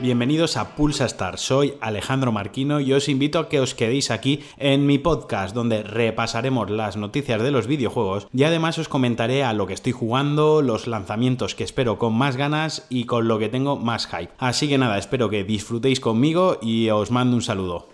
Bienvenidos a Pulsa Star, soy Alejandro Marquino y os invito a que os quedéis aquí en mi podcast donde repasaremos las noticias de los videojuegos y además os comentaré a lo que estoy jugando, los lanzamientos que espero con más ganas y con lo que tengo más hype. Así que nada, espero que disfrutéis conmigo y os mando un saludo.